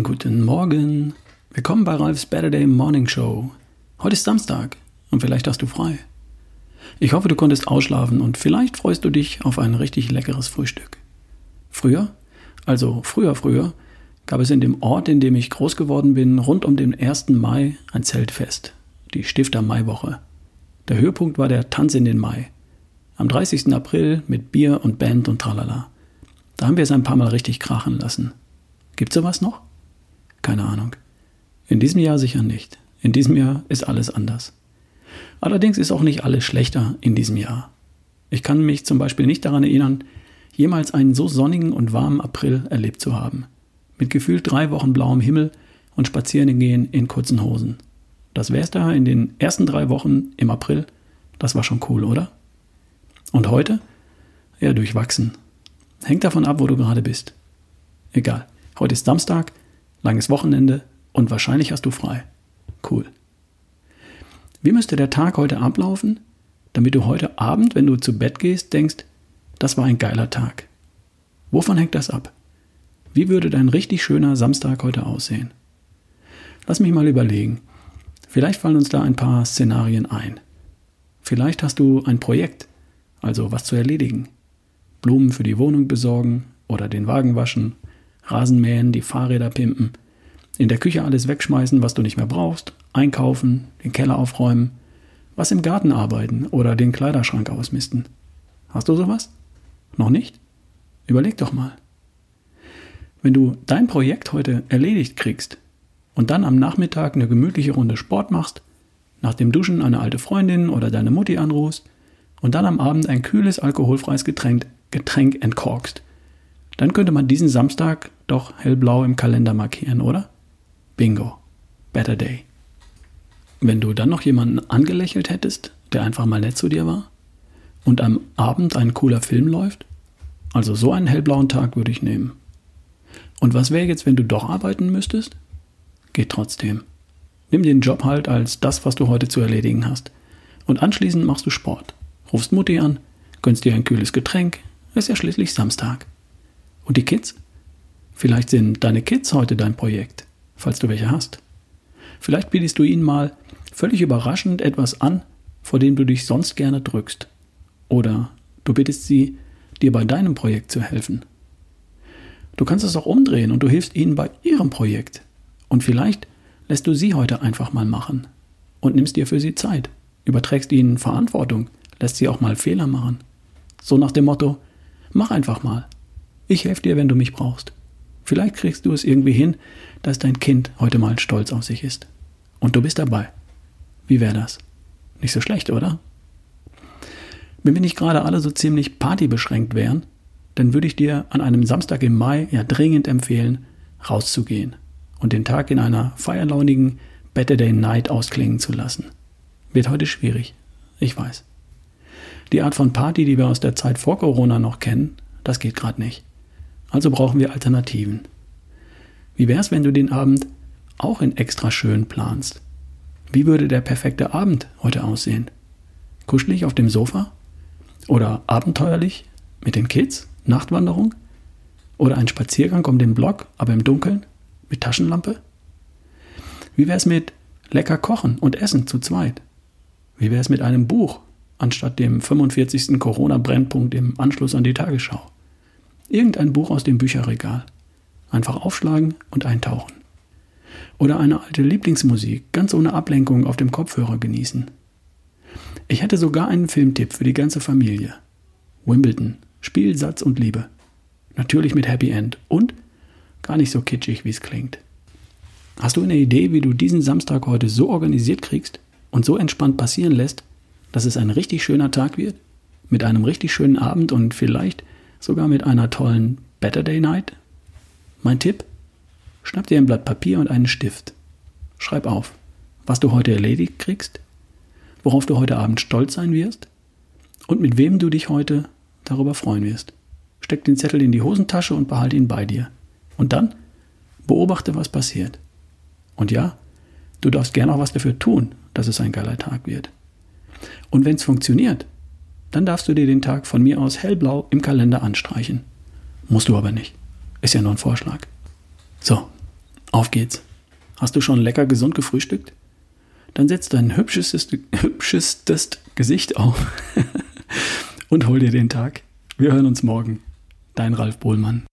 Guten Morgen. Willkommen bei Ralfs Better Day Morning Show. Heute ist Samstag und vielleicht hast du frei. Ich hoffe, du konntest ausschlafen und vielleicht freust du dich auf ein richtig leckeres Frühstück. Früher, also früher, früher, gab es in dem Ort, in dem ich groß geworden bin, rund um den 1. Mai ein Zeltfest, die Stifter Maiwoche. Der Höhepunkt war der Tanz in den Mai. Am 30. April mit Bier und Band und tralala. Da haben wir es ein paar Mal richtig krachen lassen. Gibt's sowas noch? Keine Ahnung. In diesem Jahr sicher nicht. In diesem Jahr ist alles anders. Allerdings ist auch nicht alles schlechter in diesem Jahr. Ich kann mich zum Beispiel nicht daran erinnern, jemals einen so sonnigen und warmen April erlebt zu haben. Mit gefühlt drei Wochen blauem Himmel und spazieren gehen in kurzen Hosen. Das wär's da in den ersten drei Wochen im April. Das war schon cool, oder? Und heute? Ja, durchwachsen. Hängt davon ab, wo du gerade bist. Egal. Heute ist Samstag, langes Wochenende und wahrscheinlich hast du frei. Cool. Wie müsste der Tag heute ablaufen, damit du heute Abend, wenn du zu Bett gehst, denkst, das war ein geiler Tag? Wovon hängt das ab? Wie würde dein richtig schöner Samstag heute aussehen? Lass mich mal überlegen. Vielleicht fallen uns da ein paar Szenarien ein. Vielleicht hast du ein Projekt, also was zu erledigen. Blumen für die Wohnung besorgen oder den Wagen waschen Rasen mähen, die Fahrräder pimpen, in der Küche alles wegschmeißen, was du nicht mehr brauchst, einkaufen, den Keller aufräumen, was im Garten arbeiten oder den Kleiderschrank ausmisten. Hast du sowas? Noch nicht? Überleg doch mal. Wenn du dein Projekt heute erledigt kriegst und dann am Nachmittag eine gemütliche Runde Sport machst, nach dem Duschen eine alte Freundin oder deine Mutti anrufst und dann am Abend ein kühles alkoholfreies Getränk, Getränk entkorkst, dann könnte man diesen Samstag doch hellblau im Kalender markieren, oder? Bingo. Better Day. Wenn du dann noch jemanden angelächelt hättest, der einfach mal nett zu dir war, und am Abend ein cooler Film läuft, also so einen hellblauen Tag würde ich nehmen. Und was wäre jetzt, wenn du doch arbeiten müsstest? Geht trotzdem. Nimm den Job halt als das, was du heute zu erledigen hast. Und anschließend machst du Sport. Rufst Mutti an, gönnst dir ein kühles Getränk, ist ja schließlich Samstag. Und die Kids? Vielleicht sind deine Kids heute dein Projekt, falls du welche hast. Vielleicht bietest du ihnen mal völlig überraschend etwas an, vor dem du dich sonst gerne drückst. Oder du bittest sie, dir bei deinem Projekt zu helfen. Du kannst es auch umdrehen und du hilfst ihnen bei ihrem Projekt. Und vielleicht lässt du sie heute einfach mal machen und nimmst dir für sie Zeit, überträgst ihnen Verantwortung, lässt sie auch mal Fehler machen. So nach dem Motto, mach einfach mal. Ich helfe dir, wenn du mich brauchst. Vielleicht kriegst du es irgendwie hin, dass dein Kind heute mal stolz auf sich ist. Und du bist dabei. Wie wäre das? Nicht so schlecht, oder? Wenn wir nicht gerade alle so ziemlich partybeschränkt wären, dann würde ich dir an einem Samstag im Mai ja dringend empfehlen, rauszugehen und den Tag in einer feierlaunigen Better Day Night ausklingen zu lassen. Wird heute schwierig, ich weiß. Die Art von Party, die wir aus der Zeit vor Corona noch kennen, das geht gerade nicht. Also brauchen wir Alternativen. Wie wäre es, wenn du den Abend auch in extra schön planst? Wie würde der perfekte Abend heute aussehen? Kuschelig auf dem Sofa? Oder abenteuerlich mit den Kids? Nachtwanderung? Oder ein Spaziergang um den Block, aber im Dunkeln? Mit Taschenlampe? Wie wäre es mit lecker kochen und essen zu zweit? Wie wäre es mit einem Buch anstatt dem 45. Corona-Brennpunkt im Anschluss an die Tagesschau? Irgendein Buch aus dem Bücherregal. Einfach aufschlagen und eintauchen. Oder eine alte Lieblingsmusik ganz ohne Ablenkung auf dem Kopfhörer genießen. Ich hätte sogar einen Filmtipp für die ganze Familie. Wimbledon. Spiel, Satz und Liebe. Natürlich mit Happy End und gar nicht so kitschig, wie es klingt. Hast du eine Idee, wie du diesen Samstag heute so organisiert kriegst und so entspannt passieren lässt, dass es ein richtig schöner Tag wird? Mit einem richtig schönen Abend und vielleicht sogar mit einer tollen Better Day Night. Mein Tipp? Schnapp dir ein Blatt Papier und einen Stift. Schreib auf, was du heute erledigt kriegst, worauf du heute Abend stolz sein wirst und mit wem du dich heute darüber freuen wirst. Steck den Zettel in die Hosentasche und behalte ihn bei dir. Und dann beobachte, was passiert. Und ja, du darfst gerne auch was dafür tun, dass es ein geiler Tag wird. Und wenn es funktioniert, dann darfst du dir den Tag von mir aus hellblau im Kalender anstreichen. Musst du aber nicht. Ist ja nur ein Vorschlag. So, Auf geht's. Hast du schon lecker gesund gefrühstückt? Dann setz dein hübschestes, hübschestes Gesicht auf und hol dir den Tag. Wir hören uns morgen. Dein Ralf Bohlmann.